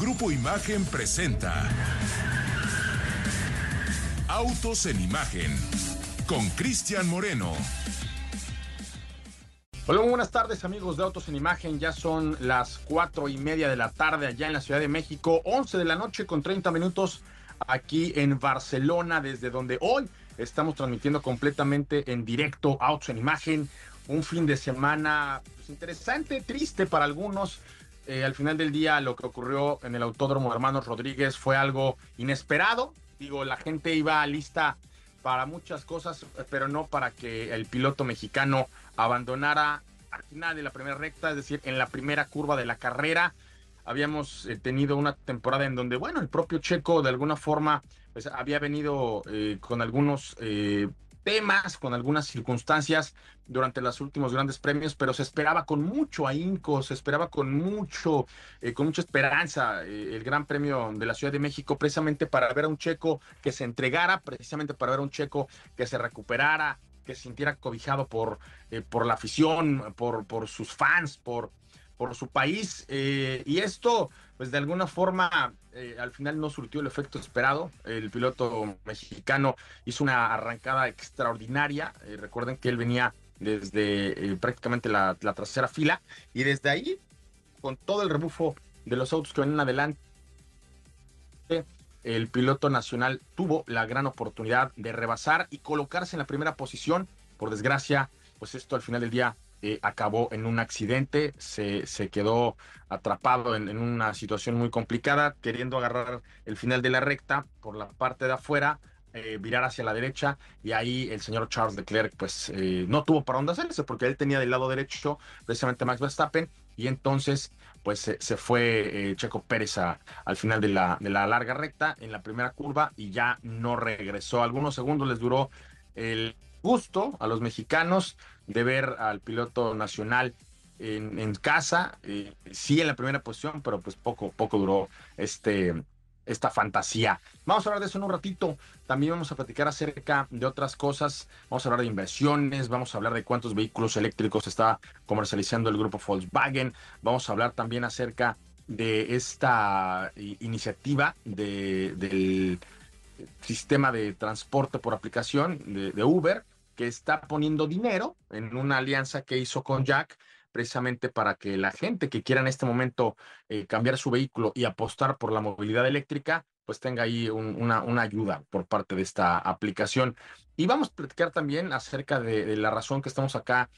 Grupo Imagen presenta Autos en Imagen con Cristian Moreno. Hola, muy buenas tardes amigos de Autos en Imagen. Ya son las cuatro y media de la tarde allá en la Ciudad de México, 11 de la noche con 30 minutos aquí en Barcelona, desde donde hoy estamos transmitiendo completamente en directo Autos en Imagen. Un fin de semana pues, interesante, triste para algunos, eh, al final del día lo que ocurrió en el Autódromo Hermanos Rodríguez fue algo inesperado. Digo, la gente iba lista para muchas cosas, pero no para que el piloto mexicano abandonara al final de la primera recta, es decir, en la primera curva de la carrera. Habíamos eh, tenido una temporada en donde, bueno, el propio Checo de alguna forma pues, había venido eh, con algunos temas, con algunas circunstancias durante los últimos grandes premios, pero se esperaba con mucho ahínco, se esperaba con mucho, eh, con mucha esperanza eh, el Gran Premio de la Ciudad de México, precisamente para ver a un checo que se entregara, precisamente para ver a un checo que se recuperara, que se sintiera cobijado por, eh, por la afición, por, por sus fans, por, por su país. y esto, pues de alguna forma, eh, al final no surtió el efecto esperado. El piloto mexicano hizo una arrancada extraordinaria. Eh, recuerden que él venía desde eh, prácticamente la, la, fila y desde ahí, con todo el rebufo de los autos que venían adelante, el piloto nacional tuvo la gran oportunidad de rebasar y colocarse en la primera posición. Por desgracia, pues esto al final del día eh, acabó en un accidente, se, se quedó atrapado en, una situación muy complicada, queriendo agarrar el final de la recta por la parte de afuera, eh, virar hacia la derecha y ahí el señor Charles Leclerc pues eh, no tuvo para dónde hacerse porque él tenía del lado derecho precisamente Max Verstappen y entonces pues se, fue Checo Pérez al final de la, de la larga recta en la primera curva y ya no regresó. Algunos segundos les duró el gusto a los mexicanos de ver al piloto nacional en, casa, eh, sí en la primera posición, pero pues poco, poco duró este, esta fantasía. Vamos a hablar de eso en un ratito. También vamos a platicar acerca de otras cosas. Vamos a hablar de inversiones, vamos a hablar de cuántos vehículos eléctricos está comercializando el grupo Volkswagen. Vamos a hablar también acerca de esta iniciativa de, del sistema de transporte por aplicación de Uber que está poniendo dinero en una alianza que hizo con Jack precisamente para que la gente que quiera en este momento eh, cambiar su vehículo y apostar por la movilidad eléctrica, pues tenga ahí una, una, ayuda por parte de esta aplicación. Y vamos a platicar también acerca de, la razón que estamos acá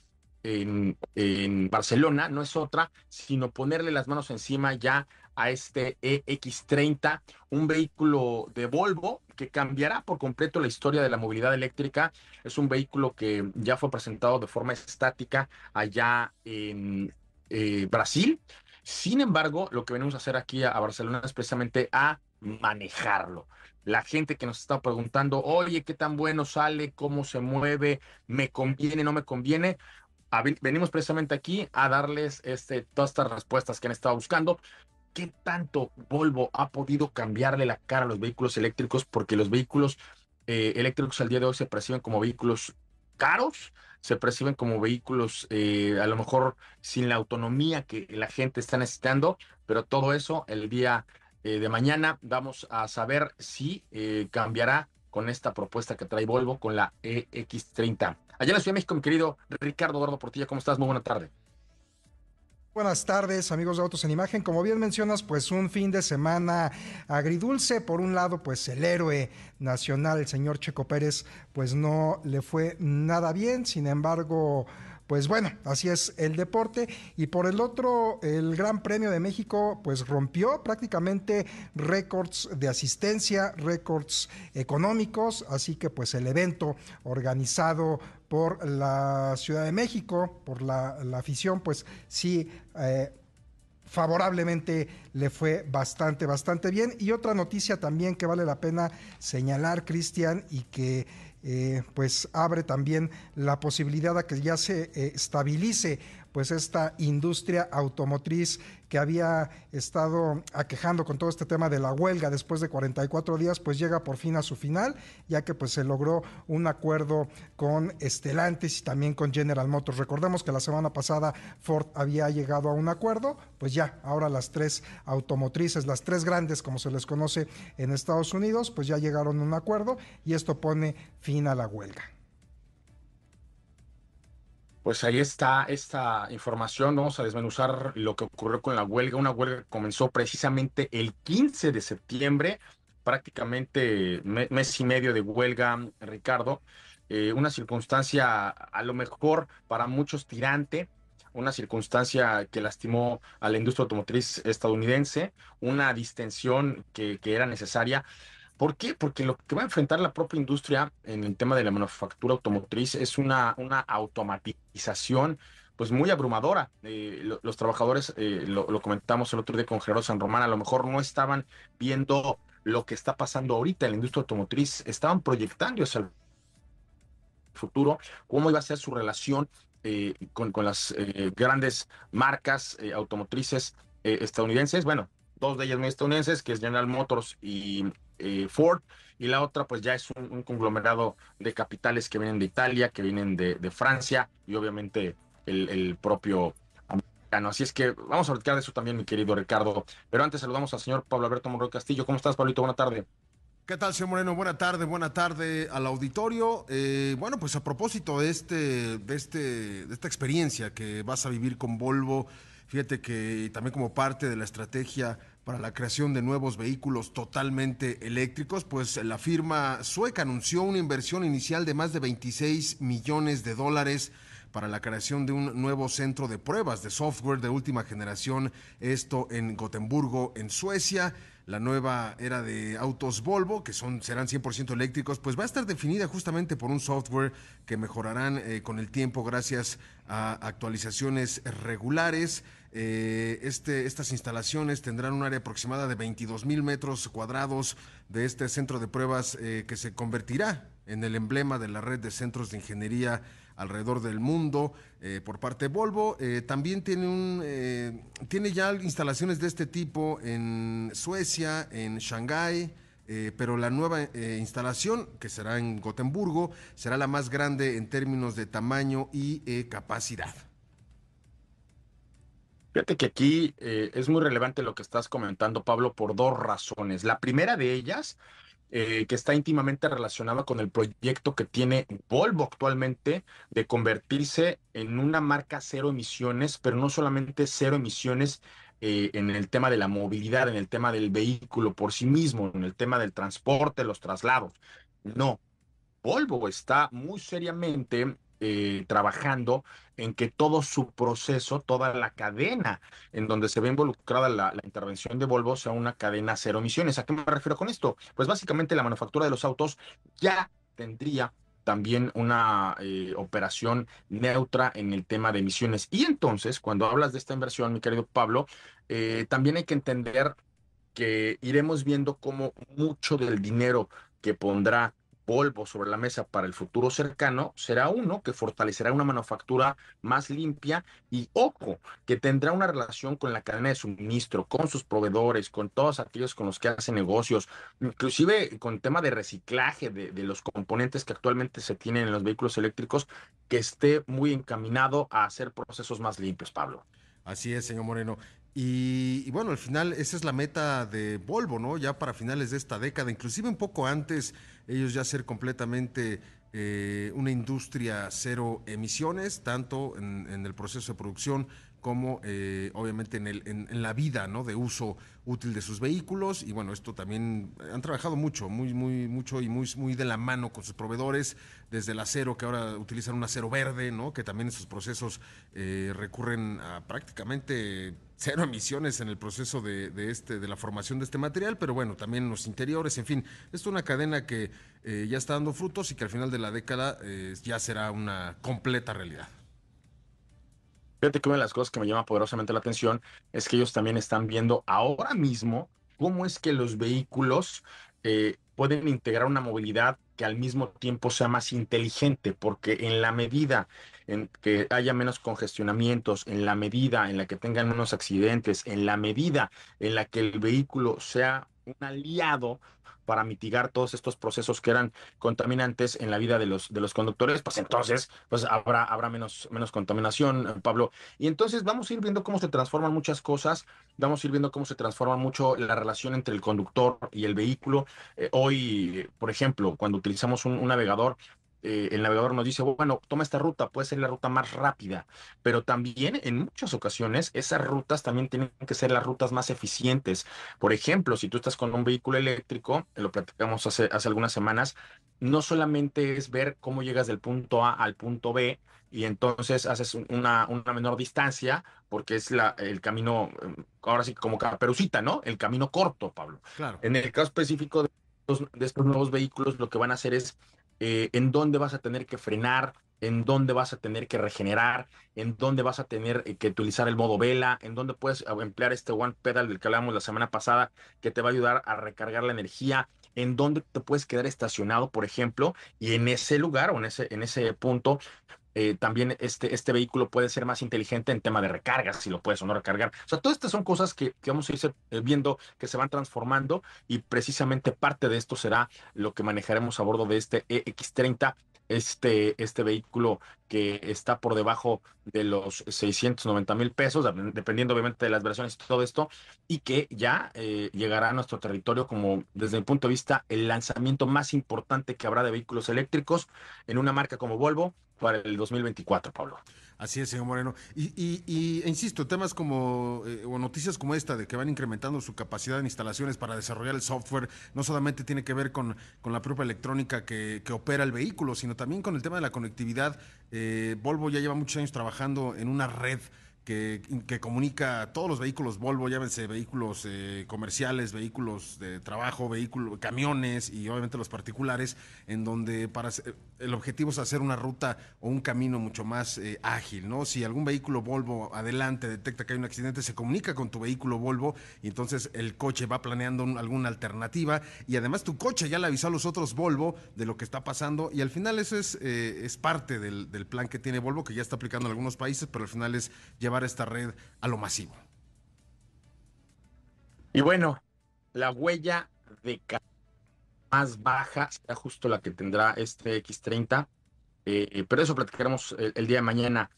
en, en, Barcelona, no es otra, sino ponerle las manos encima ya a este EX30, un vehículo de Volvo que cambiará por completo la historia de la movilidad eléctrica. Es un vehículo que ya fue presentado de forma estática allá en eh, Brasil. Sin embargo, lo que venimos a hacer aquí a, Barcelona es precisamente a manejarlo. La gente que nos está preguntando, oye, ¿qué tan bueno sale? ¿Cómo se mueve? ¿Me conviene? ¿No me conviene? venimos precisamente aquí a darles este, todas estas respuestas que han estado buscando qué tanto Volvo ha podido cambiarle la cara a los vehículos eléctricos, porque los vehículos eh, eléctricos al día de hoy se perciben como vehículos caros, se perciben como vehículos eh, a lo mejor sin la autonomía que la gente está necesitando, pero todo eso el día eh, de mañana vamos a saber si cambiará con esta propuesta que trae Volvo con la EX30. Allá en la Ciudad de México, mi querido Ricardo Eduardo Portilla, ¿cómo estás? Muy buena tarde. Buenas tardes, amigos de Autos en Imagen. Como bien mencionas, pues un fin de semana agridulce. Por un lado, pues el héroe nacional, el señor Checo Pérez, pues no le fue nada bien. Sin embargo, pues bueno, así es el deporte. Y por el otro, el Gran Premio de México, pues rompió prácticamente récords de asistencia, récords económicos. Así que pues el evento organizado por la Ciudad de México, por la, afición, pues sí. Eh, favorablemente le fue bastante, bastante bien. Y otra noticia también que vale la pena señalar, Cristian, y que eh, pues abre también la posibilidad de que ya se eh, estabilice pues esta industria automotriz que había estado aquejando con todo este tema de la huelga después de 44 días, pues llega por fin a su final, ya que pues se logró un acuerdo con Estelantis y también con General Motors. Recordemos que la semana pasada Ford había llegado a un acuerdo, pues ya, ahora las tres automotrices, las tres grandes como se les conoce en Estados Unidos, pues ya llegaron a un acuerdo y esto pone fin a la huelga. Pues ahí está esta información. Vamos a desmenuzar lo que ocurrió con la huelga. Una huelga que comenzó precisamente el 15 de septiembre, prácticamente mes y medio de huelga, Ricardo. Eh, una circunstancia a lo mejor para muchos tirante, una circunstancia que lastimó a la industria automotriz estadounidense, una distensión que, que era necesaria ¿Por qué? Porque lo que va a enfrentar la propia industria en el tema de la manufactura automotriz es una, una automatización pues muy abrumadora. Eh, los trabajadores, eh, lo, comentamos el otro día con Gerardo San Román, a lo mejor no estaban viendo lo que está pasando ahorita en la industria automotriz, estaban proyectando hacia el futuro cómo iba a ser su relación eh, con, con, las grandes marcas automotrices estadounidenses. Bueno, dos de ellas muy estadounidenses, que es General Motors y eh, Ford, y la otra pues ya es un, conglomerado de capitales que vienen de Italia, que vienen de, Francia y obviamente el, propio americano. Así es que vamos a platicar de eso también, mi querido Ricardo. Pero antes saludamos al señor Pablo Alberto Monroy Castillo. ¿Cómo estás, Pablito? Buena tarde. ¿Qué tal, señor Moreno? Buena tarde, buena tarde al auditorio. Eh, bueno, pues a propósito de, este, de, este, de esta experiencia que vas a vivir con Volvo, fíjate que también como parte de la estrategia para la creación de nuevos vehículos totalmente eléctricos, pues la firma sueca anunció una inversión inicial de más de 26 millones de dólares para la creación de un nuevo centro de pruebas de software de última generación, esto en Gotemburgo, en Suecia. La nueva era de autos Volvo, que son, serán 100% eléctricos, pues va a estar definida justamente por un software que mejorarán eh, con el tiempo gracias a actualizaciones regulares. Eh, este, estas instalaciones tendrán un área aproximada de 22 mil metros cuadrados de este centro de pruebas eh, que se convertirá en el emblema de la red de centros de ingeniería alrededor del mundo eh, por parte de Volvo. también tiene, un, tiene ya instalaciones de este tipo en Suecia, en Shanghái. pero la nueva instalación, que será en Gotemburgo, será la más grande en términos de tamaño y capacidad. Fíjate que aquí eh, es muy relevante lo que estás comentando, Pablo, por dos razones. La primera de ellas, eh, que está íntimamente relacionada con el proyecto que tiene Volvo actualmente de convertirse en una marca cero emisiones, pero no solamente cero emisiones eh, en el tema de la movilidad, en el tema del vehículo por sí mismo, en el tema del transporte, los traslados. No, Volvo está muy seriamente eh, trabajando en que todo su proceso, toda la cadena en donde se ve involucrada la, intervención de Volvo sea una cadena cero emisiones. ¿A qué me refiero con esto? Pues básicamente la manufactura de los autos ya tendría también una eh, operación neutra en el tema de emisiones. Y entonces, cuando hablas de esta inversión, mi querido Pablo, eh, también hay que entender que iremos viendo cómo mucho del dinero que pondrá Volvo sobre la mesa para el futuro cercano será uno que fortalecerá una manufactura más limpia y ojo, que tendrá una relación con la cadena de suministro, con sus proveedores, con todos aquellos con los que hacen negocios, inclusive con tema de reciclaje de los componentes que actualmente se tienen en los vehículos eléctricos, que esté muy encaminado a hacer procesos más limpios, Pablo. Así es, señor Moreno. Y, bueno, al final esa es la meta de Volvo, ¿no? Ya para finales de esta década, inclusive un poco antes, ellos ya ser completamente eh, una industria cero emisiones, tanto en, el proceso de producción como eh, obviamente en, el, en, la vida ¿no? de uso útil de sus vehículos. Y bueno, esto también han trabajado mucho, muy, muy, mucho y muy, muy de la mano con sus proveedores, desde el acero, que ahora utilizan un acero verde, ¿no? que también en sus procesos eh, recurren a prácticamente cero emisiones en el proceso de, este, de la formación de este material, pero bueno, también en los interiores, en fin, es una cadena que eh, ya está dando frutos y que al final de la década ya será una completa realidad. Fíjate que una de las cosas que me llama poderosamente la atención es que ellos también están viendo ahora mismo cómo es que los vehículos eh, pueden integrar una movilidad que al mismo tiempo sea más inteligente, porque en la medida en que haya menos congestionamientos, en la medida en la que tengan menos accidentes, en la medida en la que el vehículo sea un aliado para mitigar todos estos procesos que eran contaminantes en la vida de los, de los conductores, pues entonces pues habrá, habrá menos, menos contaminación, Pablo. Y entonces vamos a ir viendo cómo se transforman muchas cosas, vamos a ir viendo cómo se transforma mucho la relación entre el conductor y el vehículo. Eh, hoy, por ejemplo, cuando utilizamos un navegador, eh, el navegador nos dice, bueno, toma esta ruta, puede ser la ruta más rápida, pero también en muchas ocasiones esas rutas también tienen que ser las rutas más eficientes. Por ejemplo, si tú estás con un vehículo eléctrico, lo platicamos hace, hace algunas semanas, no solamente es ver cómo llegas del punto A al punto B, y entonces haces una, una menor distancia porque es la, el camino, ahora sí como caperucita, ¿no? El camino corto, Pablo. Claro. En el caso específico de de estos nuevos vehículos, lo que van a hacer es eh, en dónde vas a tener que frenar, en dónde vas a tener que regenerar, en dónde vas a tener eh, que utilizar el modo vela, en dónde puedes ah, emplear este One Pedal del que hablábamos la semana pasada, que te va a ayudar a recargar la energía, en dónde te puedes quedar estacionado, por ejemplo, y en ese lugar o en ese, en ese punto eh, también este, este vehículo puede ser más inteligente en tema de recarga, si lo puedes o no recargar. O sea, todas estas son cosas que, que vamos a ir eh, viendo que se van transformando y precisamente parte de esto será lo que manejaremos a bordo de este EX30 este, este vehículo que está por debajo de los 690 mil pesos, dependiendo obviamente de las versiones y todo esto, y que ya eh, llegará a nuestro territorio como desde mi punto de vista el lanzamiento más importante que habrá de vehículos eléctricos en una marca como Volvo para el 2024, Pablo. Así es, señor Moreno. Y, y, insisto, temas como, eh, o noticias como esta, de que van incrementando su capacidad en instalaciones para desarrollar el software, no solamente tiene que ver con, con la propia electrónica que, que, opera el vehículo, sino también con el tema de la conectividad. Eh, Volvo ya lleva muchos años trabajando en una red que, comunica todos los vehículos Volvo, llámense vehículos eh, comerciales, vehículos de trabajo, vehículos, camiones y obviamente los particulares, en donde para el objetivo es hacer una ruta o un camino mucho más eh, ágil, ¿no? Si algún vehículo Volvo adelante detecta que hay un accidente, se comunica con tu vehículo Volvo y entonces el coche va planeando alguna alternativa y además tu coche ya le avisó a los otros Volvo de lo que está pasando y al final eso es, eh, es parte del, del plan que tiene Volvo, que ya está aplicando en algunos países, pero al final es llevar esta red a lo masivo. Y bueno, la huella de más baja será justo la que tendrá este X30, eh, pero eso platicaremos el, día de mañana.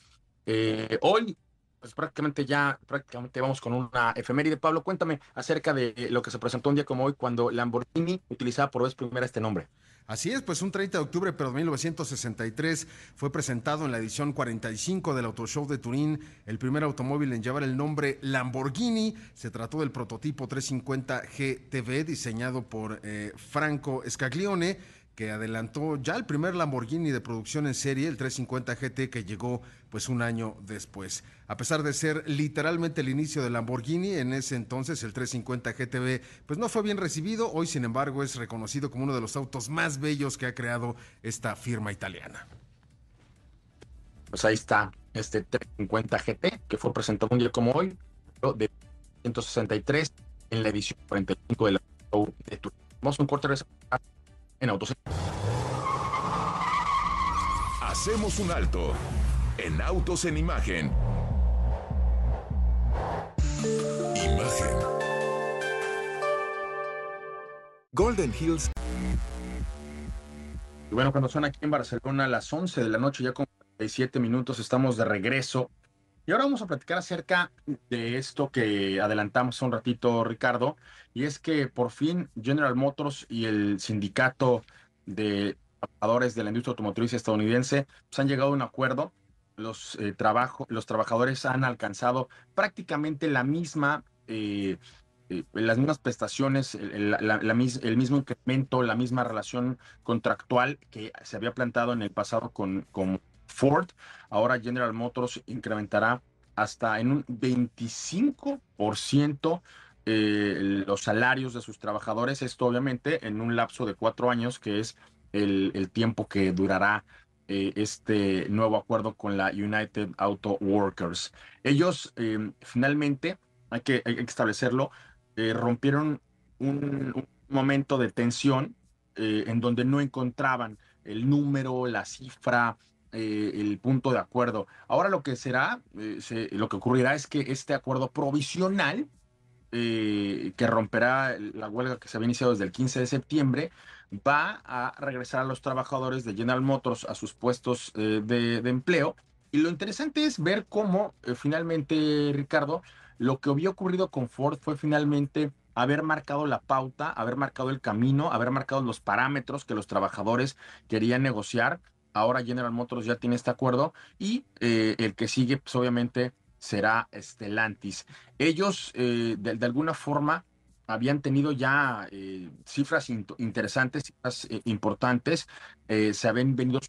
Eh, hoy, pues prácticamente ya, prácticamente vamos con una efeméride. Pablo, cuéntame acerca de lo que se presentó un día como hoy cuando Lamborghini utilizaba por vez primera este nombre. Así es, pues un 30 de octubre pero de 1963 fue presentado en la edición 45 del Auto Show de Turín el primer automóvil en llevar el nombre Lamborghini. Se trató del prototipo 350 GTV diseñado por eh, Franco Scaglione que adelantó ya el primer Lamborghini de producción en serie, el 350 GT, que llegó pues un año después. A pesar de ser literalmente el inicio del Lamborghini, en ese entonces el 350 GTB pues no fue bien recibido, hoy sin embargo es reconocido como uno de los autos más bellos que ha creado esta firma italiana. Pues ahí está este 350 GT que fue presentado un día como hoy, de 163 en la edición 45 de la de Vamos a un corte en Autos. Hacemos un alto en Autos en Imagen. Imagen. Golden Hills. Y bueno, cuando son aquí en Barcelona a las 11 de la noche, ya con 47 minutos, estamos de regreso. Y ahora vamos a platicar acerca de esto que adelantamos un ratito, Ricardo, y es que por fin General Motors y el sindicato de trabajadores de la industria automotriz estadounidense pues, han llegado a un acuerdo. Los, eh, los trabajadores han alcanzado prácticamente la misma, eh, eh, las mismas prestaciones, el, el, mismo incremento, la misma relación contractual que se había plantado en el pasado con, con Ford. Ahora General Motors incrementará hasta en un 25% eh, los salarios de sus trabajadores. Esto obviamente en un lapso de cuatro años, que es el, tiempo que durará eh, este nuevo acuerdo con la United Auto Workers. Ellos em, finalmente, hay que, establecerlo, eh, rompieron un, momento de tensión en donde no encontraban el número, la cifra, eh, el punto de acuerdo. Ahora lo que será, eh, lo que ocurrirá es que este acuerdo provisional que romperá la huelga que se había iniciado desde el 15 de septiembre, va a regresar a los trabajadores de General Motors a sus puestos de, empleo. Y lo interesante es ver cómo finalmente, Ricardo, lo que había ocurrido con Ford fue finalmente haber marcado la pauta, haber marcado el camino, haber marcado los parámetros que los trabajadores querían negociar. Ahora General Motors ya tiene este acuerdo y eh, el que sigue, pues obviamente, será Stellantis. Ellos, eh, de, alguna forma, habían tenido ya eh, cifras interesantes, cifras importantes, se habían venido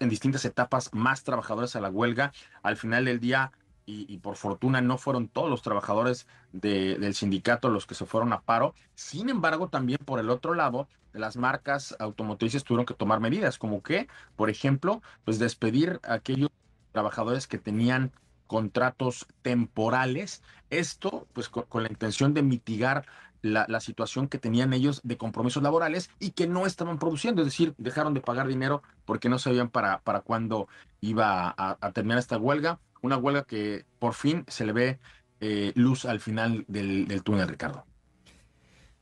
en distintas etapas más trabajadores a la huelga. Al final del día, y, por fortuna no fueron todos los trabajadores del sindicato los que se fueron a paro. Sin embargo, también por el otro lado, las marcas automotrices tuvieron que tomar medidas, como que, por ejemplo, pues despedir a aquellos trabajadores que tenían contratos temporales. Esto, pues con, la intención de mitigar la, situación que tenían ellos de compromisos laborales y que no estaban produciendo, es decir, dejaron de pagar dinero porque no sabían para, para cuándo iba a terminar esta huelga una huelga que por fin se le ve eh, luz al final del, túnel, Ricardo.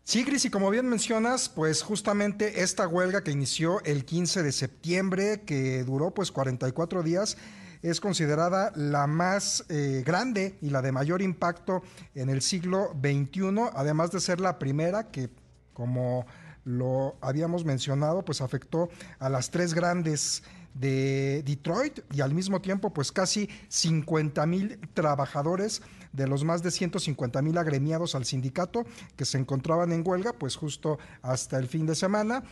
Sí, Cris, y como bien mencionas, pues justamente esta huelga que inició el 15 de septiembre, que duró pues 44 días, es considerada la más eh, grande y la de mayor impacto en el siglo XXI, además de ser la primera que, como lo habíamos mencionado, pues afectó a las tres grandes de Detroit y al mismo tiempo pues casi 50 mil trabajadores de los más de 150 mil agremiados al sindicato que se encontraban en huelga pues justo hasta el fin de semana.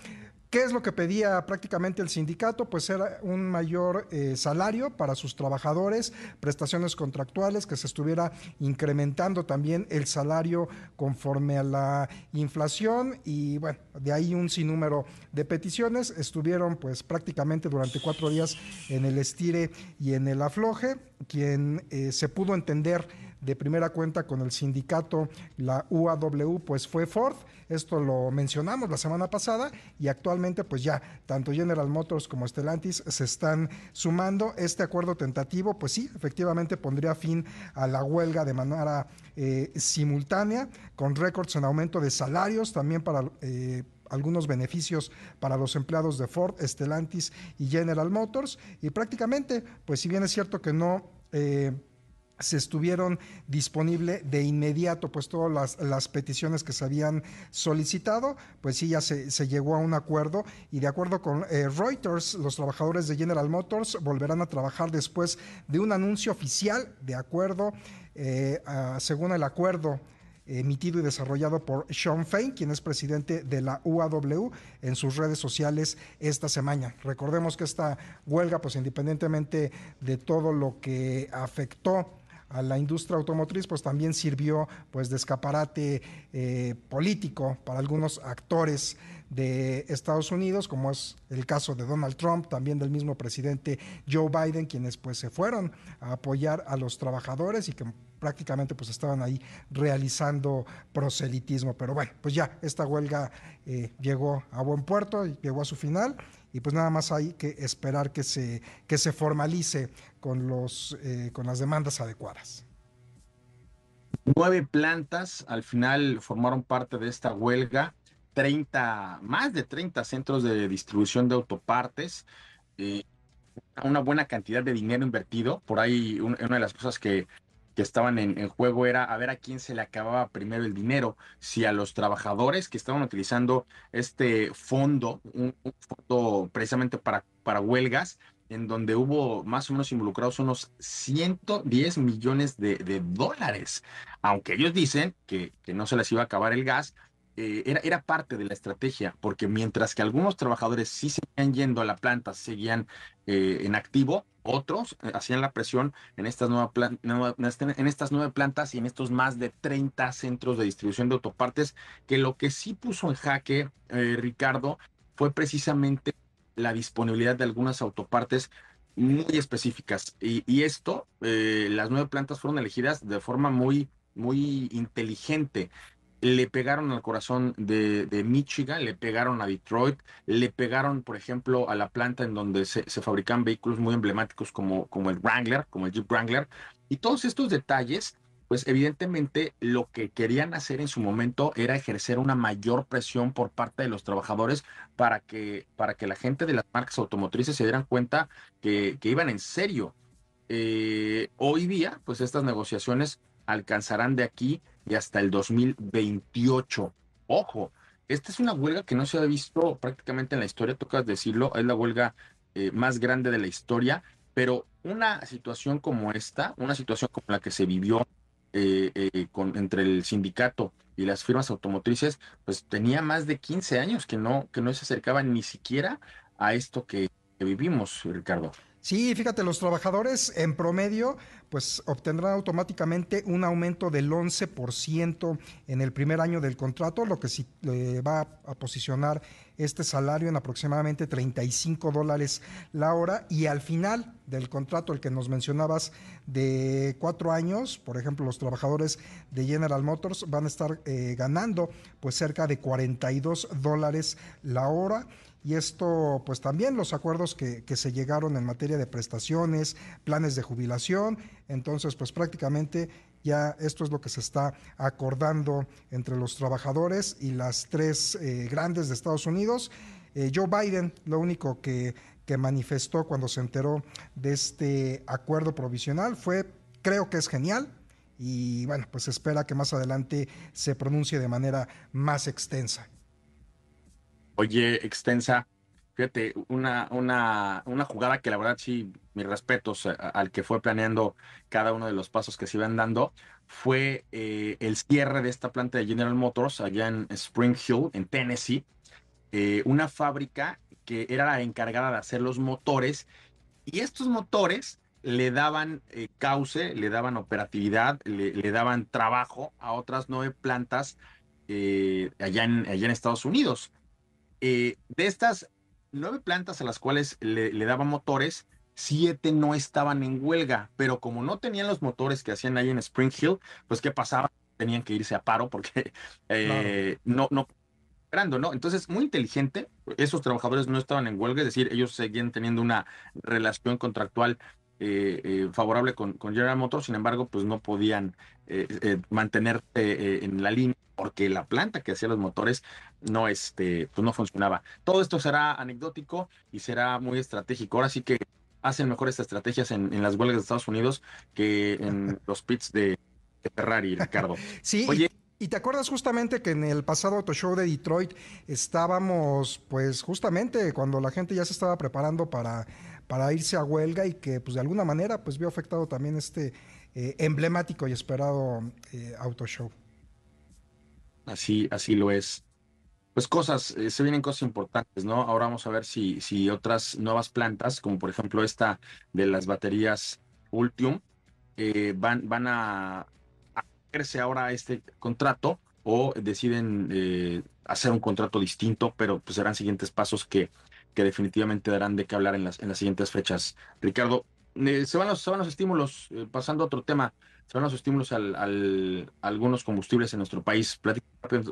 ¿Qué es lo que pedía prácticamente el sindicato? Pues era un mayor eh, salario para sus trabajadores, prestaciones contractuales, que se estuviera incrementando también el salario conforme a la inflación y bueno, de ahí un sinnúmero de peticiones. Estuvieron pues prácticamente durante cuatro días en el estire y en el afloje. Quien eh, se pudo entender de primera cuenta con el sindicato, la UAW, pues fue Ford. Esto lo mencionamos la semana pasada y actualmente pues ya tanto General Motors como Stellantis se están sumando. Este acuerdo tentativo pues sí, efectivamente pondría fin a la huelga de manera eh, simultánea con récords en aumento de salarios también para... Eh, algunos beneficios para los empleados de Ford, Stellantis y General Motors. Y prácticamente, pues si bien es cierto que no eh, se estuvieron disponible de inmediato pues todas las, peticiones que se habían solicitado, pues sí ya se, llegó a un acuerdo y de acuerdo con eh, Reuters, los trabajadores de General Motors volverán a trabajar después de un anuncio oficial de acuerdo, eh, según el acuerdo emitido y desarrollado por Sean Fain, quien es presidente de la UAW, en sus redes sociales esta semana. Recordemos que esta huelga, pues independientemente de todo lo que afectó a la industria automotriz, pues también sirvió pues de escaparate eh, político para algunos actores de Estados Unidos, como es el caso de Donald Trump, también del mismo presidente Joe Biden, quienes pues se fueron a apoyar a los trabajadores y que prácticamente pues estaban ahí realizando proselitismo. Pero bueno, pues ya esta huelga eh, llegó a buen puerto llegó a su final y pues nada más hay que esperar que se, que se formalice con, los, eh, con las demandas adecuadas. Nueve plantas al final formaron parte de esta huelga, 30, más de 30 centros de distribución de autopartes, eh, una buena cantidad de dinero invertido. Por ahí una de las cosas que que estaban en, juego era a ver a quién se le acababa primero el dinero, si a los trabajadores que estaban utilizando este fondo, un, fondo precisamente para, para huelgas, en donde hubo más o menos involucrados unos 110 millones de, dólares, aunque ellos dicen que, que, no se les iba a acabar el gas, eh, era, era parte de la estrategia, porque mientras que algunos trabajadores sí seguían yendo a la planta, seguían eh, en activo, otros eh, hacían la presión en estas, nueva en estas nueve plantas y en estos más de 30 centros de distribución de autopartes, que lo que sí puso en jaque, Ricardo, fue precisamente la disponibilidad de algunas autopartes muy específicas. Y, esto, las nueve plantas fueron elegidas de forma muy, muy inteligente le pegaron al corazón de, Michigan, le pegaron a Detroit, le pegaron, por ejemplo, a la planta en donde se, fabrican vehículos muy emblemáticos como, como el Wrangler, como el Jeep Wrangler. Y todos estos detalles, pues evidentemente lo que querían hacer en su momento era ejercer una mayor presión por parte de los trabajadores para que, para que la gente de las marcas automotrices se dieran cuenta que, que iban en serio. Eh, hoy día, pues estas negociaciones alcanzarán de aquí y hasta el 2028. Ojo, esta es una huelga que no se ha visto prácticamente en la historia, tocas decirlo, es la huelga eh, más grande de la historia, pero una situación como esta, una situación como la que se vivió eh, eh, con, entre el sindicato y las firmas automotrices, pues tenía más de 15 años que no, que no se acercaban ni siquiera a esto que vivimos, Ricardo. Sí, fíjate, los trabajadores en promedio pues obtendrán automáticamente un aumento del 11% en el primer año del contrato, lo que sí le va a posicionar este salario en aproximadamente 35 dólares la hora. Y al final del contrato, el que nos mencionabas de cuatro años, por ejemplo, los trabajadores de General Motors van a estar eh, ganando pues cerca de 42 dólares la hora y esto pues también los acuerdos que, se llegaron en materia de prestaciones, planes de jubilación, entonces pues prácticamente ya esto es lo que se está acordando entre los trabajadores y las tres eh, grandes de Estados Unidos. Eh, Joe Biden lo único que, que manifestó cuando se enteró de este acuerdo provisional fue creo que es genial, y bueno, pues espera que más adelante se pronuncie de manera más extensa. Oye, extensa, fíjate, una, una, una jugada que la verdad sí, mis respetos al que fue planeando cada uno de los pasos que se iban dando, fue eh, el cierre de esta planta de General Motors allá en Spring Hill, en Tennessee, eh, una fábrica que era la encargada de hacer los motores y estos motores le daban eh, cauce, le daban operatividad, le, le, daban trabajo a otras nueve plantas allá, en, allá en Estados Unidos. Eh, de estas nueve plantas a las cuales le, daban motores, siete no estaban en huelga, pero como no tenían los motores que hacían ahí en Spring Hill, pues ¿qué pasaba? Tenían que irse a paro porque eh, no, no, esperando, ¿no? Entonces, muy inteligente, esos trabajadores no estaban en huelga, es decir, ellos seguían teniendo una relación contractual eh, favorable con, con, General Motors, sin embargo, pues no podían mantener en la línea porque la planta que hacía los motores no, este, pues no funcionaba. Todo esto será anecdótico y será muy estratégico. Ahora sí que hacen mejores estrategias en, las huelgas de Estados Unidos que en los pits de, Ferrari, Ricardo. Sí. Oye, y te acuerdas justamente que en el pasado Auto Show de Detroit estábamos, pues justamente cuando la gente ya se estaba preparando para, para irse a huelga y que pues de alguna manera pues vio afectado también este eh, emblemático y esperado eh, Auto Show. Así, así lo es. Pues cosas, eh, se vienen cosas importantes, ¿no? Ahora vamos a ver si, si otras nuevas plantas, como por ejemplo esta de las baterías Ultium, eh, van, van a hacerse ahora este contrato o deciden hacer un contrato distinto, pero pues serán siguientes pasos que, que definitivamente darán de qué hablar en las, en las siguientes fechas. Ricardo, se, van los, se van los estímulos, pasando a otro tema son los estímulos al, al, a algunos combustibles en nuestro país.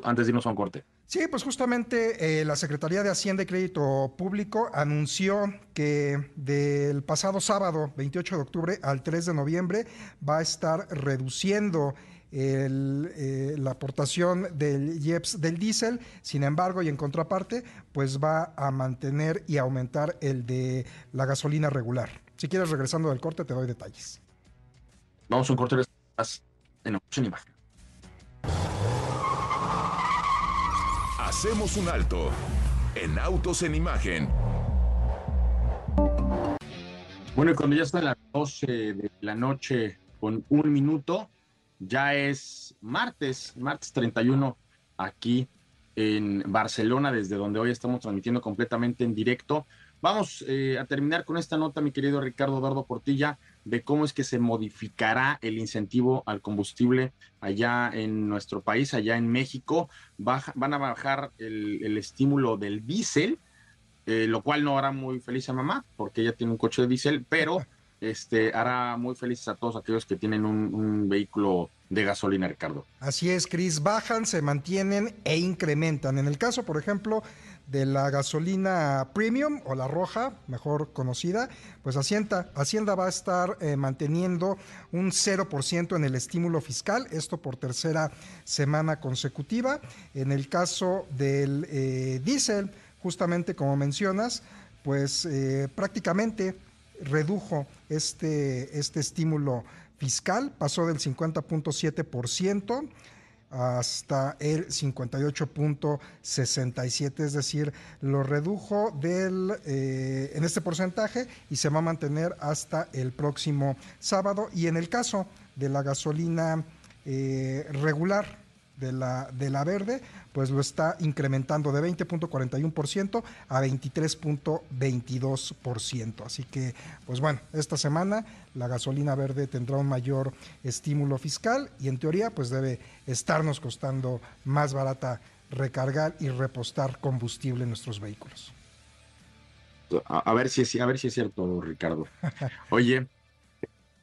antes de irnos a un corte. Sí, pues justamente eh, la Secretaría de Hacienda y Crédito Público anunció que del pasado sábado, 28 de octubre al 3 de noviembre, va a estar reduciendo el, eh, la aportación del IEPS del diésel, sin embargo, y en contraparte, pues va a mantener y aumentar el de la gasolina regular. Si quieres, regresando del corte, te doy detalles. Vamos a un corte en en Imagen. Hacemos un alto en Autos en Imagen. Bueno, y cuando ya están las 12 de la noche con un minuto, ya es martes, martes 31, aquí en Barcelona, desde donde hoy estamos transmitiendo completamente en directo. Vamos eh, a terminar con esta nota, mi querido Ricardo Dardo Portilla de cómo es que se modificará el incentivo al combustible allá en nuestro país, allá en México. van a bajar el, estímulo del diésel, eh, lo cual no hará muy feliz a mamá, porque ella tiene un coche de diésel, pero este, hará muy felices a todos aquellos que tienen un, vehículo de gasolina, Ricardo. Así es, Cris, bajan, se mantienen e incrementan. En el caso, por ejemplo, de la gasolina premium o la roja, mejor conocida, pues Hacienda, Hacienda va a estar eh, manteniendo un 0% en el estímulo fiscal, esto por tercera semana consecutiva. En el caso del eh, diésel, justamente como mencionas, pues eh, prácticamente redujo este, este estímulo fiscal, pasó del 50.7% hasta el 58.67, es decir, lo redujo del, eh, en este porcentaje y se va a mantener hasta el próximo sábado. Y en el caso de la gasolina eh, regular, de la, de la verde, pues lo está incrementando de 20.41% a 23.22%. Así que, pues bueno, esta semana la gasolina verde tendrá un mayor estímulo fiscal y en teoría pues debe estarnos costando más barata recargar y repostar combustible en nuestros vehículos. A, ver si es, a ver si es cierto, Ricardo. Oye,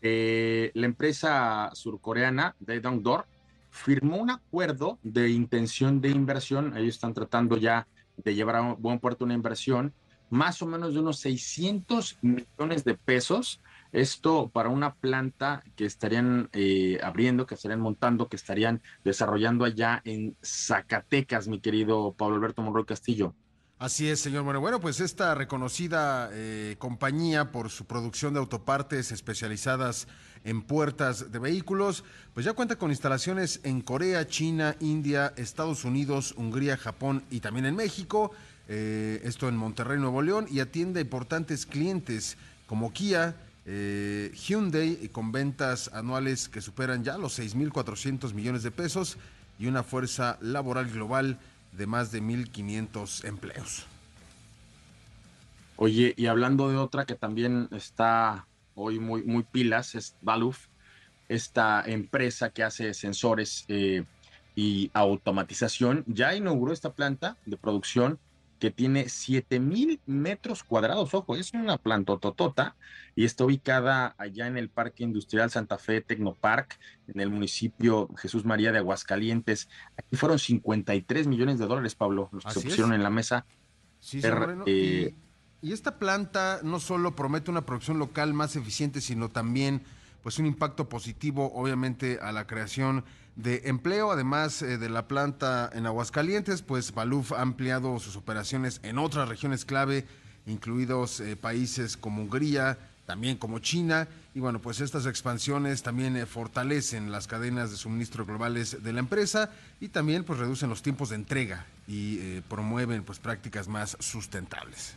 eh, la empresa surcoreana de Dongdor firmó un acuerdo de intención de inversión. Ellos están tratando ya de llevar a buen puerto una inversión más o menos de unos 600 millones de pesos. Esto para una planta que estarían eh, abriendo, que estarían montando, que estarían desarrollando allá en Zacatecas, mi querido Pablo Alberto Monroy Castillo. Así es, señor Bueno. Bueno, pues esta reconocida eh, compañía por su producción de autopartes especializadas en puertas de vehículos, pues ya cuenta con instalaciones en Corea, China, India, Estados Unidos, Hungría, Japón y también en México. Eh, esto en Monterrey, Nuevo León, y atiende a importantes clientes como Kia, eh, Hyundai, con ventas anuales que superan ya los 6.400 millones de pesos y una fuerza laboral global de más de 1.500 empleos. Oye, y hablando de otra que también está hoy muy, muy pilas, es Valuf, esta empresa que hace sensores eh, y automatización, ya inauguró esta planta de producción que tiene 7000 metros cuadrados. Ojo, es una planta totota y está ubicada allá en el Parque Industrial Santa Fe Tecnopark, en el municipio Jesús María de Aguascalientes. Aquí fueron 53 millones de dólares, Pablo, los que se pusieron en la mesa. Sí, eh, y, esta planta no solo promete una producción local más eficiente, sino también pues un impacto positivo, obviamente, a la creación de empleo. Además eh, de la planta en Aguascalientes, pues Baluf ha ampliado sus operaciones en otras regiones clave, incluidos eh, países como Hungría, también como China. Y bueno, pues estas expansiones también eh, fortalecen las cadenas de suministro globales de la empresa y también pues reducen los tiempos de entrega y promueven pues prácticas más sustentables.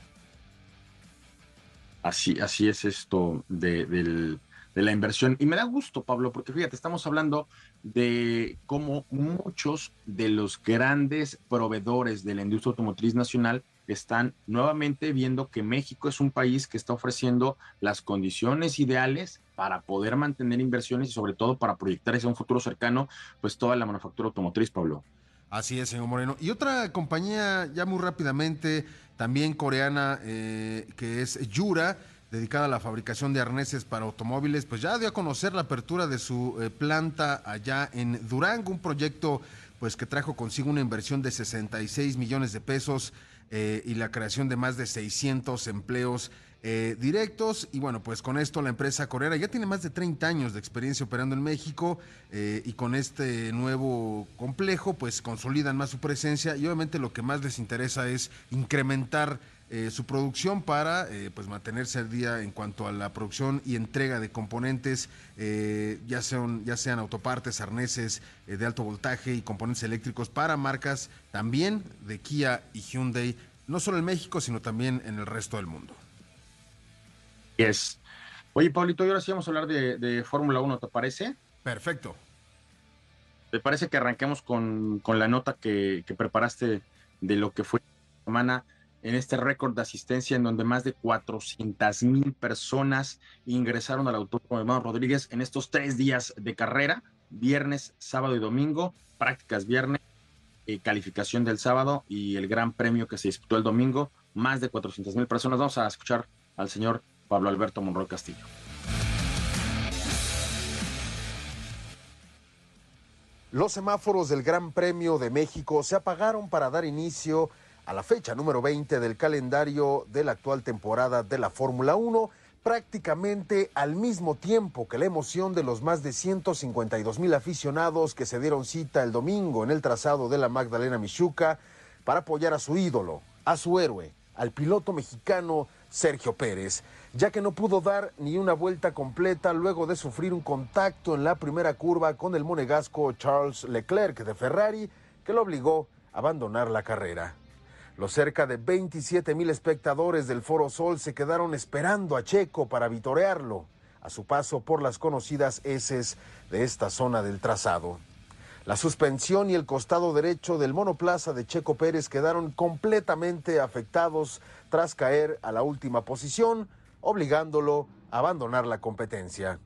Así, así es esto del de la inversión. Y me da gusto, Pablo, porque fíjate, estamos hablando de cómo muchos de los grandes proveedores de la industria automotriz nacional están nuevamente viendo que México es un país que está ofreciendo las condiciones ideales para poder mantener inversiones y sobre todo para proyectar hacia un futuro cercano, pues toda la manufactura automotriz, Pablo. Así es, señor Moreno. Y otra compañía ya muy rápidamente, también coreana, eh, que es Yura, dedicada a la fabricación de arneses para automóviles, pues ya dio a conocer la apertura de su eh, planta allá en Durango, un proyecto pues que trajo consigo una inversión de 66 millones de pesos eh, y la creación de más de 600 empleos eh, directos. Y bueno, pues con esto la empresa coreana ya tiene más de 30 años de experiencia operando en México y con este nuevo complejo pues consolidan más su presencia y obviamente lo que más les interesa es incrementar eh, su producción para eh, pues mantenerse al día en cuanto a la producción y entrega de componentes, eh, ya, sean, ya sean autopartes, arneses de alto voltaje y componentes eléctricos para marcas también de Kia y Hyundai, no solo en México, sino también en el resto del mundo. es Oye, Pablito, y ahora sí vamos a hablar de, Fórmula 1, ¿te parece? Perfecto. ¿Te parece que arranquemos con, con la nota que, que preparaste de lo que fue la semana? en este récord de asistencia en donde más de 400 mil personas ingresaron al Autódromo Hermano Rodríguez en estos tres días de carrera, viernes, sábado y domingo, prácticas viernes, eh, calificación del sábado y el gran premio que se disputó el domingo, más de 400 mil personas. Vamos a escuchar al señor Pablo Alberto Monroy Castillo. Los semáforos del Gran Premio de México se apagaron para dar inicio la fecha número 20 del calendario de la actual temporada de la Fórmula 1, prácticamente al mismo tiempo que la emoción de los más de 152 mil aficionados que se dieron cita el domingo en el trazado de la Magdalena Michuca para apoyar a su ídolo, a su héroe, al piloto mexicano Sergio Pérez, ya que no pudo dar ni una vuelta completa luego de sufrir un contacto en la primera curva con el monegasco Charles Leclerc de Ferrari, que lo obligó a abandonar la carrera. Los cerca de 27 mil espectadores del Foro Sol se quedaron esperando a Checo para vitorearlo a su paso por las conocidas heces de esta zona del trazado. La suspensión y el costado derecho del monoplaza de Checo Pérez quedaron completamente afectados tras caer a la última posición, obligándolo a abandonar la competencia.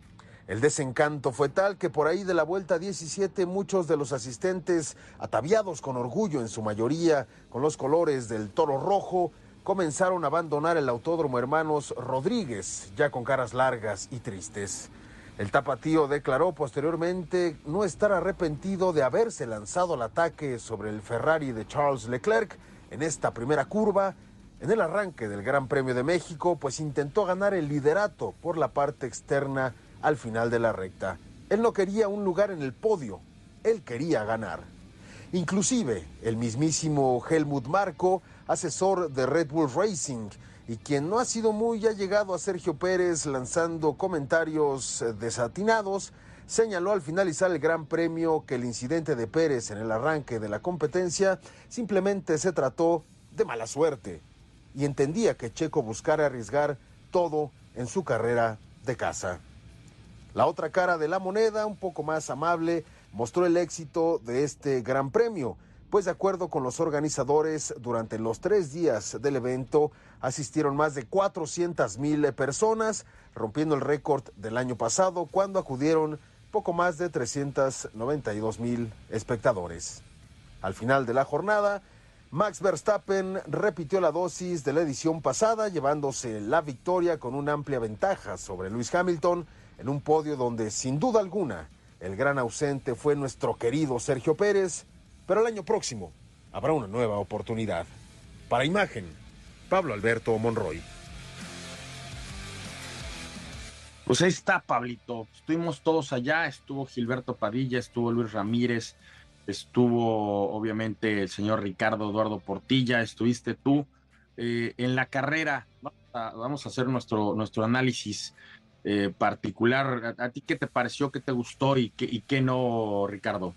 El desencanto fue tal que por ahí de la vuelta 17 muchos de los asistentes, ataviados con orgullo en su mayoría con los colores del toro rojo, comenzaron a abandonar el autódromo Hermanos Rodríguez, ya con caras largas y tristes. El tapatío declaró posteriormente no estar arrepentido de haberse lanzado al ataque sobre el Ferrari de Charles Leclerc en esta primera curva en el arranque del Gran Premio de México, pues intentó ganar el liderato por la parte externa al final de la recta. Él no quería un lugar en el podio, él quería ganar. Inclusive el mismísimo Helmut Marko, asesor de Red Bull Racing, y quien no ha sido muy allegado a Sergio Pérez lanzando comentarios eh, desatinados, señaló al finalizar el Gran Premio que el incidente de Pérez en el arranque de la competencia simplemente se trató de mala suerte y entendía que Checo buscara arriesgar todo en su carrera de casa. La otra cara de la moneda, un poco más amable, mostró el éxito de este Gran Premio pues de acuerdo con los organizadores, durante los tres días del evento asistieron más de 400 mil personas, rompiendo el récord del año pasado cuando acudieron poco más de 392 mil espectadores. Al final de la jornada, Max Verstappen repitió la dosis de la edición pasada, llevándose la victoria con una amplia ventaja sobre Lewis Hamilton en un podio donde sin duda alguna el gran ausente fue nuestro querido Sergio Pérez, pero el año próximo habrá una nueva oportunidad. Para imagen, Pablo Alberto Monroy. Pues ahí está, Pablito. Estuvimos todos allá, estuvo Gilberto Padilla, estuvo Luis Ramírez, estuvo obviamente el señor Ricardo Eduardo Portilla, estuviste tú eh, en la carrera. Vamos a, hacer nuestro, nuestro análisis eh, particular. ¿A, ti qué te pareció, qué te gustó y qué, no, Ricardo?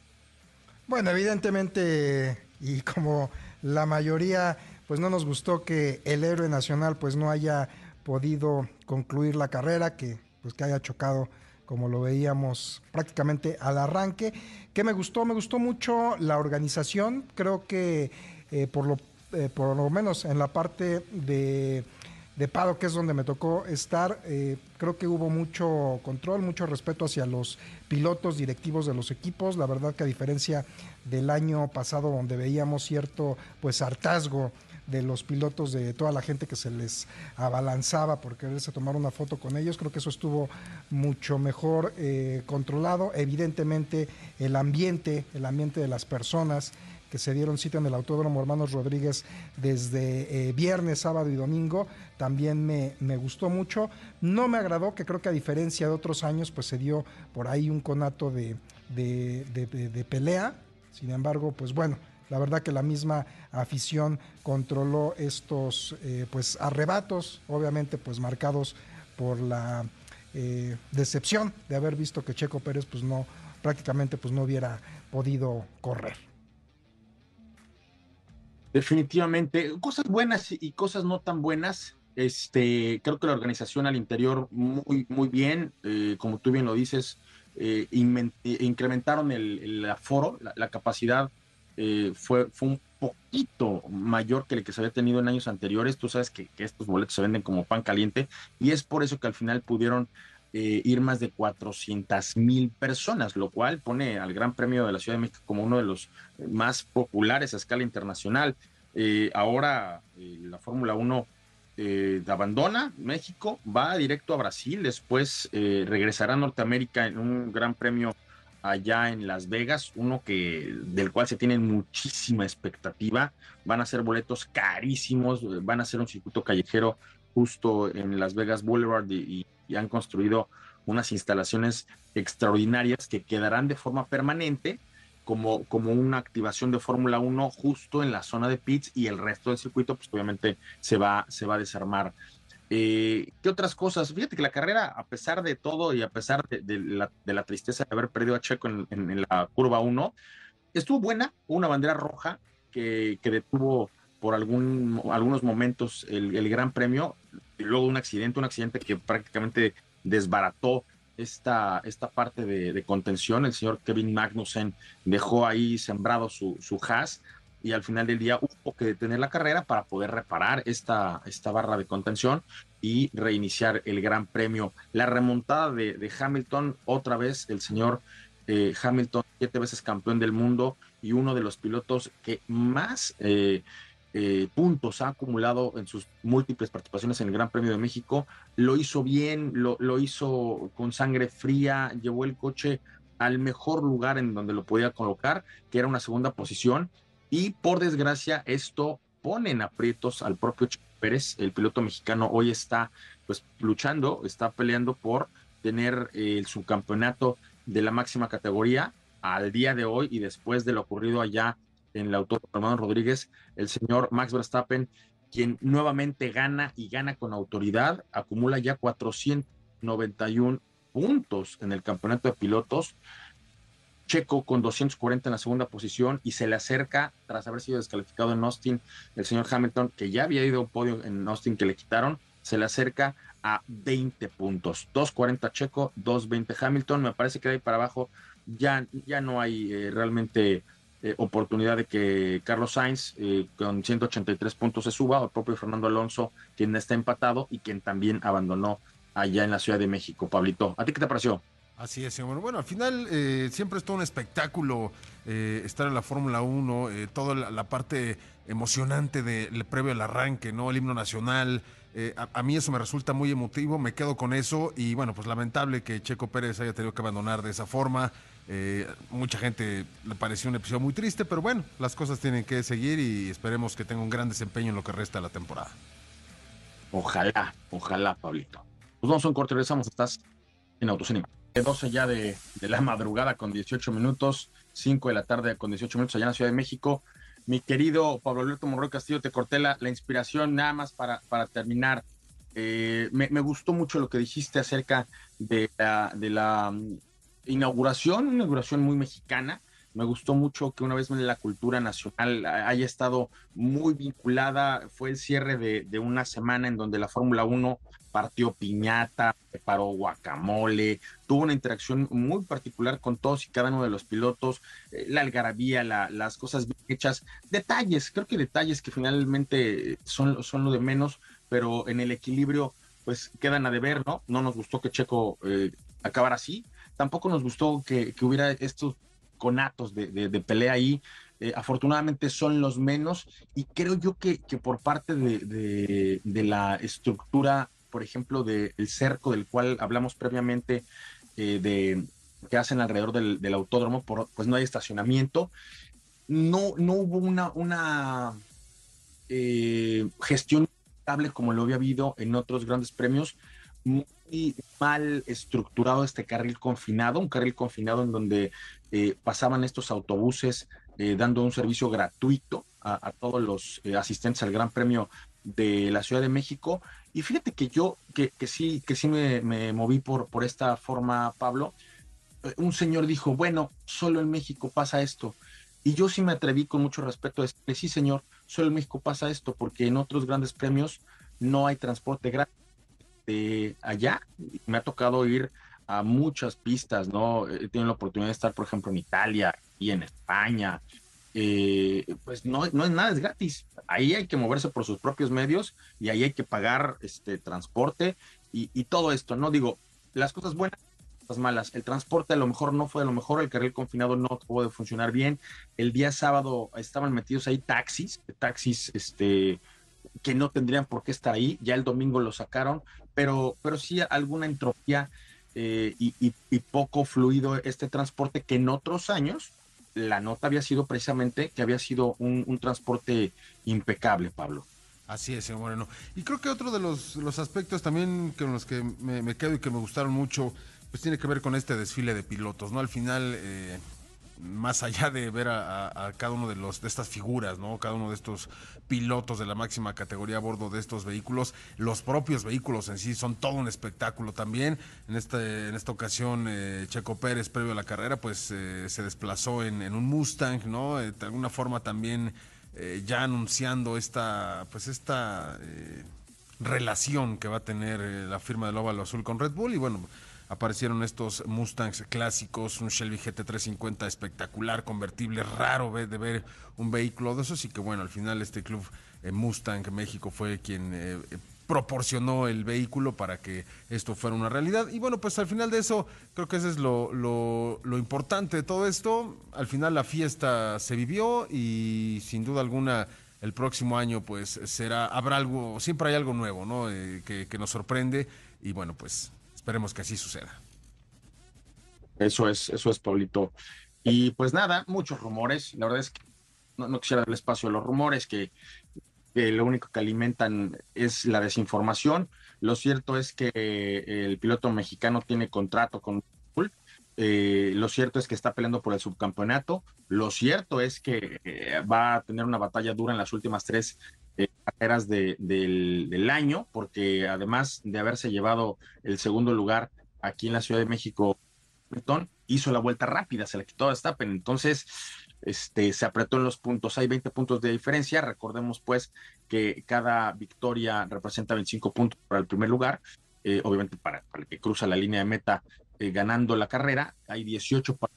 Bueno, evidentemente, y como la mayoría, pues no nos gustó que el héroe nacional pues no haya podido concluir la carrera, que pues que haya chocado como lo veíamos prácticamente al arranque. ¿Qué me gustó? Me gustó mucho la organización. Creo que eh, por, lo, eh, por lo menos en la parte de de Pado, que es donde me tocó estar, eh, creo que hubo mucho control, mucho respeto hacia los pilotos directivos de los equipos. La verdad que a diferencia del año pasado donde veíamos cierto pues hartazgo de los pilotos, de toda la gente que se les abalanzaba por quererse tomar una foto con ellos. Creo que eso estuvo mucho mejor eh, controlado. Evidentemente el ambiente, el ambiente de las personas, que se dieron cita en el Autódromo Hermanos Rodríguez desde eh, viernes, sábado y domingo, también me, gustó mucho. No me agradó, que creo que a diferencia de otros años, pues se dio por ahí un conato de, de, pelea. Sin embargo, pues bueno, la verdad que la misma afición controló estos eh, pues arrebatos, obviamente pues marcados por la eh, decepción de haber visto que Checo Pérez pues no prácticamente pues no hubiera podido correr. Definitivamente, cosas buenas y cosas no tan buenas. Este, creo que la organización al interior muy, muy bien, eh, como tú bien lo dices, eh, eh, incrementaron el, aforo, la, capacidad fue, fue un poquito mayor que el que se había tenido en años anteriores. Tú sabes que estos boletos se venden como pan caliente y es por eso que al final pudieron ir más de 400 mil personas, lo cual pone al Gran Premio de la Ciudad de México como uno de los más populares a escala internacional. Eh, ahora eh, la Fórmula 1 eh, abandona México, va directo a Brasil, después regresará a Norteamérica en un Gran Premio allá en Las Vegas, uno que del cual se tiene muchísima expectativa. Van a ser boletos carísimos, van a ser un circuito callejero justo en Las Vegas Boulevard y, y han construido unas instalaciones extraordinarias que quedarán de forma permanente como, como una activación de Fórmula 1 justo en la zona de pits y el resto del circuito, pues obviamente se va, se va a desarmar. Eh, ¿Qué otras cosas? Fíjate que la carrera, a pesar de todo y a pesar de, la, de la, tristeza de haber perdido a Checo en, en, la curva 1, estuvo buena, una bandera roja que, que detuvo por algún, algunos momentos el, Gran Premio, y luego un accidente, un accidente que prácticamente desbarató esta, esta parte de, contención. El señor Kevin Magnussen dejó ahí sembrado su, su y al final del día hubo que detener la carrera para poder reparar esta, esta barra de contención y reiniciar el Gran Premio. La remontada de, Hamilton, otra vez el señor eh, Hamilton, siete veces campeón del mundo y uno de los pilotos que más eh, eh, puntos ha acumulado en sus múltiples participaciones en el Gran Premio de México. Lo hizo bien, lo, lo hizo con sangre fría, llevó el coche al mejor lugar en donde lo podía colocar, que era una segunda posición. Y por desgracia, esto pone en aprietos al propio Checo Pérez. El piloto mexicano hoy está pues luchando, está peleando por tener eh, el subcampeonato de la máxima categoría al día de hoy y después de lo ocurrido allá en el autor Romano Rodríguez, el señor Max Verstappen, quien nuevamente gana y gana con autoridad, acumula ya 491 puntos en el campeonato de pilotos. Checo con 240 en la segunda posición y se le acerca, tras haber sido descalificado en Austin, el señor Hamilton, que ya había ido a un podio en Austin que le quitaron, se le acerca a 20 puntos. 240 Checo, 220 Hamilton. Me parece que de ahí para abajo ya, ya no hay eh, realmente eh, oportunidad de que Carlos Sainz eh, con 183 puntos se suba, o el propio Fernando Alonso, quien está empatado y quien también abandonó allá en la Ciudad de México. Pablito, ¿a ti qué te pareció? Así es, señor. Bueno, al final eh, siempre es todo un espectáculo estar en la Fórmula 1, toda la, parte emocionante del previo al arranque, ¿no? El himno nacional. A, a, mí eso me resulta muy emotivo, me quedo con eso y bueno, pues lamentable que Checo Pérez haya tenido que abandonar de esa forma. Eh, mucha gente le pareció un episodio muy triste, pero bueno, las cosas tienen que seguir y esperemos que tenga un gran desempeño en lo que resta de la temporada. Ojalá, ojalá, Pablito. Pues vamos a un corte, regresamos, estás en Autocinema. 12 ya de, la madrugada con 18 minutos, 5 de la tarde con 18 minutos allá en la Ciudad de México. Mi querido Pablo Alberto Monroy Castillo, te corté la, inspiración nada más para, terminar. Eh, me, gustó mucho lo que dijiste acerca la, de la inauguración, una inauguración muy mexicana. Me gustó mucho que una vez más la cultura nacional haya estado muy vinculada. Fue el cierre de, una semana en donde la Fórmula 1 partió piñata, preparó guacamole, tuvo una interacción muy particular con todos y cada uno de los pilotos, eh, la algarabía, las cosas bien hechas, detalles, creo que detalles que finalmente son, son lo de menos, pero en el equilibrio pues quedan a deber, ¿no? No nos gustó que Checo eh, acabara así, Tampoco nos gustó que, hubiera estos conatos de, pelea ahí. Eh, afortunadamente son los menos y creo yo que, por parte de, la estructura, por ejemplo, del cerco del cual hablamos previamente, eh, que hacen alrededor del, autódromo, pues no hay estacionamiento. No, no hubo una, una eh, gestión estable como lo había habido en otros grandes premios mal estructurado este carril confinado, un carril confinado en donde eh, pasaban estos autobuses eh, dando un servicio gratuito a, todos los eh, asistentes al Gran Premio de la Ciudad de México. Y fíjate que yo, que, que sí, que sí me, me, moví por, por esta forma, Pablo. Un señor dijo, bueno, solo en México pasa esto. Y yo sí me atreví con mucho respeto a decirle, sí, señor, solo en México pasa esto, porque en otros grandes premios no hay transporte gratis de allá. Me ha tocado ir a muchas pistas, ¿no? He tenido la oportunidad de estar, por ejemplo, en Italia y en España. Eh, pues no, no es nada, es gratis. Ahí hay que moverse por sus propios medios y ahí hay que pagar este transporte y, todo esto, ¿no? Digo, las cosas buenas, las malas. El transporte a lo mejor no fue a lo mejor, el carril confinado no puede funcionar bien. El día sábado estaban metidos ahí taxis, taxis, este, que no tendrían por qué estar ahí. Ya el domingo lo sacaron, pero, pero sí alguna entropía eh, y, poco fluido este transporte que en otros años la nota había sido precisamente que había sido un, transporte impecable, Pablo. Así es, señor Moreno. Y creo que otro de los, los aspectos también con los que me, quedo y que me gustaron mucho, pues tiene que ver con este desfile de pilotos, ¿no? Al final, eh, más allá de ver a, cada uno de los de estas figuras, ¿no? Cada uno de estos pilotos de la máxima categoría a bordo de estos vehículos, los propios vehículos en sí son todo un espectáculo también. En este en esta ocasión eh, Checo Pérez previo a la carrera, pues eh, se desplazó en, un Mustang, ¿no? Eh, de alguna forma también ya anunciando esta pues esta relación que va a tener la firma del Óvalo Azul con Red Bull y bueno, aparecieron estos Mustangs clásicos, un Shelby GT350 espectacular, convertible, raro de ver un vehículo de esos y que bueno, al final este club eh, Mustang México fue quien eh, proporcionó el vehículo para que esto fuera una realidad. Y bueno, pues al final de eso, creo que eso es lo, importante de todo esto. Al final la fiesta se vivió y sin duda alguna el próximo año pues será, habrá algo, siempre hay algo nuevo, ¿no? Eh, que nos sorprende y bueno, pues Esperemos que así suceda. Eso es, eso es, Paulito. Y pues nada, muchos rumores. La verdad es que no, quisiera darle espacio a los rumores, que, lo único que alimentan es la desinformación. Lo cierto es que el piloto mexicano tiene contrato con eh, lo cierto es que está peleando por el subcampeonato. Lo cierto es que eh, va a tener una batalla dura en las últimas tres eh, carreras del, año, porque además de haberse llevado el segundo lugar aquí en la Ciudad de México, hizo la vuelta rápida, se le quitó a Verstappen, entonces este, se apretó en los puntos, hay 20 puntos de diferencia, recordemos pues que cada victoria representa 25 puntos para el primer lugar, eh, obviamente para, el que cruza la línea de meta eh, ganando la carrera, hay 18 para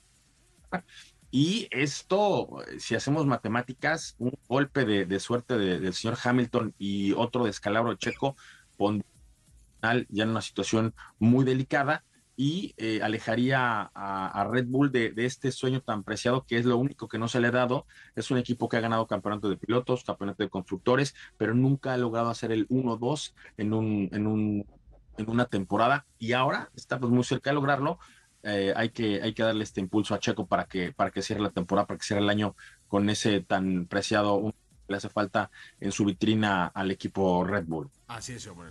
y esto, si hacemos matemáticas, un golpe de, suerte del señor Hamilton y otro descalabro checo pondría ya en una situación muy delicada y eh, alejaría a, Red Bull de, este sueño tan preciado que es lo único que no se le ha dado. Es un equipo que ha ganado campeonato de pilotos, campeonato de constructores, pero nunca ha logrado hacer el 1-2 en, un, en, un, en una temporada y ahora está pues, muy cerca de lograrlo eh, hay, que, hay que darle este impulso a Checo para que, para que cierre la temporada, para que cierre el año con ese tan preciado que le hace falta en su vitrina al equipo Red Bull. Así es, hombre.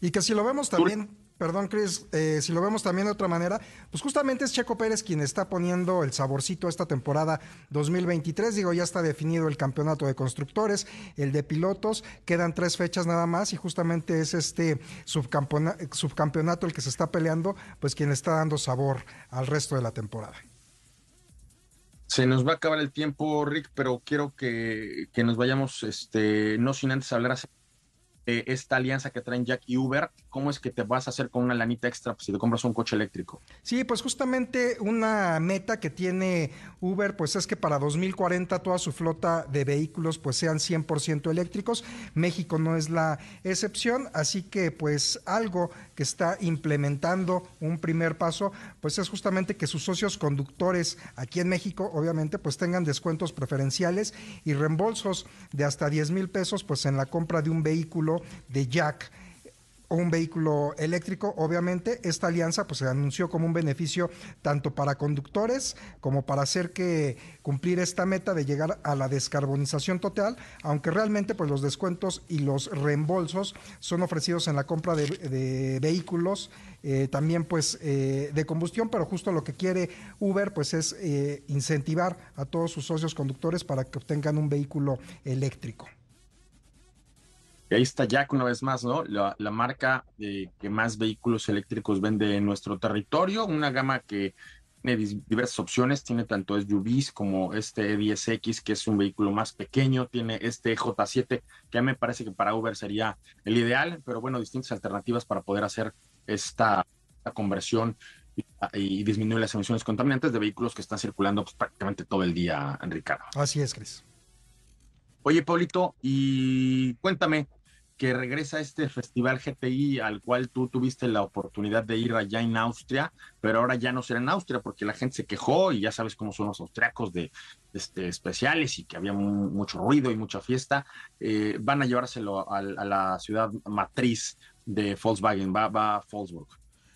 Y que si lo vemos también perdón, Chris, eh, si lo vemos también de otra manera, pues justamente es Checo Pérez quien está poniendo el saborcito a esta temporada 2023. Digo, ya está definido el campeonato de constructores, el de pilotos, quedan tres fechas nada más y justamente es este subcampeonato el que se está peleando, pues quien está dando sabor al resto de la temporada. Se nos va a acabar el tiempo, Rick, pero quiero que, que nos vayamos, este, no sin antes hablar esta alianza que traen Jack y Uber, ¿cómo es que te vas a hacer con una lanita extra si te compras un coche eléctrico? Sí, pues justamente una meta que tiene Uber, pues es que para 2040 toda su flota de vehículos pues sean 100% eléctricos. México no es la excepción, así que pues algo que está implementando un primer paso, pues es justamente que sus socios conductores aquí en México, obviamente, pues tengan descuentos preferenciales y reembolsos de hasta 10 mil pesos pues en la compra de un vehículo de Jack o un vehículo eléctrico, obviamente esta alianza pues se anunció como un beneficio tanto para conductores como para hacer que cumplir esta meta de llegar a la descarbonización total, aunque realmente pues los descuentos y los reembolsos son ofrecidos en la compra de, vehículos eh, también pues eh, de combustión, pero justo lo que quiere Uber pues es eh, incentivar a todos sus socios conductores para que obtengan un vehículo eléctrico. Y ahí está Jack una vez más, ¿no? La, marca eh, que más vehículos eléctricos vende en nuestro territorio, una gama que tiene diversas opciones, tiene tanto SUVs como este E10X, que es un vehículo más pequeño, tiene este J7, que a mí me parece que para Uber sería el ideal, pero bueno, distintas alternativas para poder hacer esta, conversión y, disminuir las emisiones contaminantes de vehículos que están circulando pues, prácticamente todo el día, Ricardo. Así es, Cris. Oye, Paulito, y cuéntame, que regresa este festival GTI al cual tú tuviste la oportunidad de ir allá en Austria, pero ahora ya no será en Austria porque la gente se quejó y ya sabes cómo son los austriacos de este, especiales y que había mucho ruido y mucha fiesta. Eh, van a llevárselo a, la ciudad matriz de Volkswagen, va, va a Wolfsburg.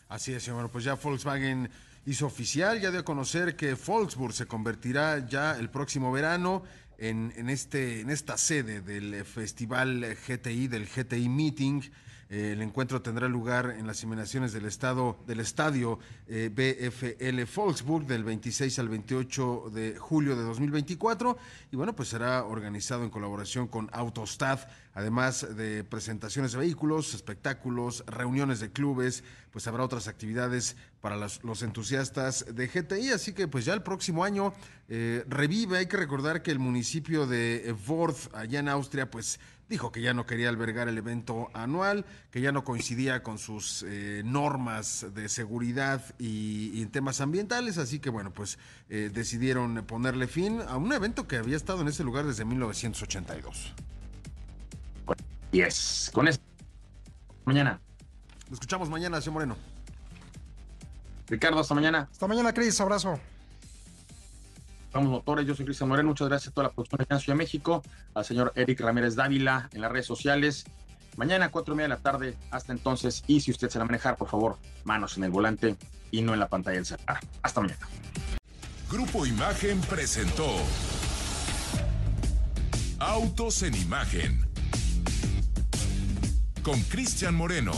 Así es, bueno, pues ya Volkswagen hizo oficial, ya dio a conocer que Volksburg se convertirá ya el próximo verano en, en, este, en esta sede del festival GTI, del GTI Meeting. Eh, el encuentro tendrá lugar en las inmediaciones del, estado, del estadio eh, BFL Volksburg del 26 al 28 de julio de 2024 y bueno, pues será organizado en colaboración con Autostad, además de presentaciones de vehículos, espectáculos, reuniones de clubes, pues habrá otras actividades para los, los entusiastas de GTI, así que pues ya el próximo año eh, revive, hay que recordar que el municipio de Worth, allá en Austria, pues dijo que ya no quería albergar el evento anual, que ya no coincidía con sus eh, normas de seguridad y, y, en temas ambientales, así que bueno, pues eh, decidieron ponerle fin a un evento que había estado en ese lugar desde 1982. Yes, con esto. Mañana. Lo escuchamos mañana, señor Moreno. Ricardo, hasta mañana. Hasta mañana, Cris. Abrazo. Vamos motores, yo soy Cristian Moreno, muchas gracias a toda la producción de Ciudad de México, al señor Eric Ramírez Dávila en las redes sociales. Mañana cuatro y media de la tarde, hasta entonces, y si usted se la manejar, por favor, manos en el volante y no en la pantalla del celular. Hasta mañana. Grupo Imagen presentó Autos en Imagen con Cristian Moreno.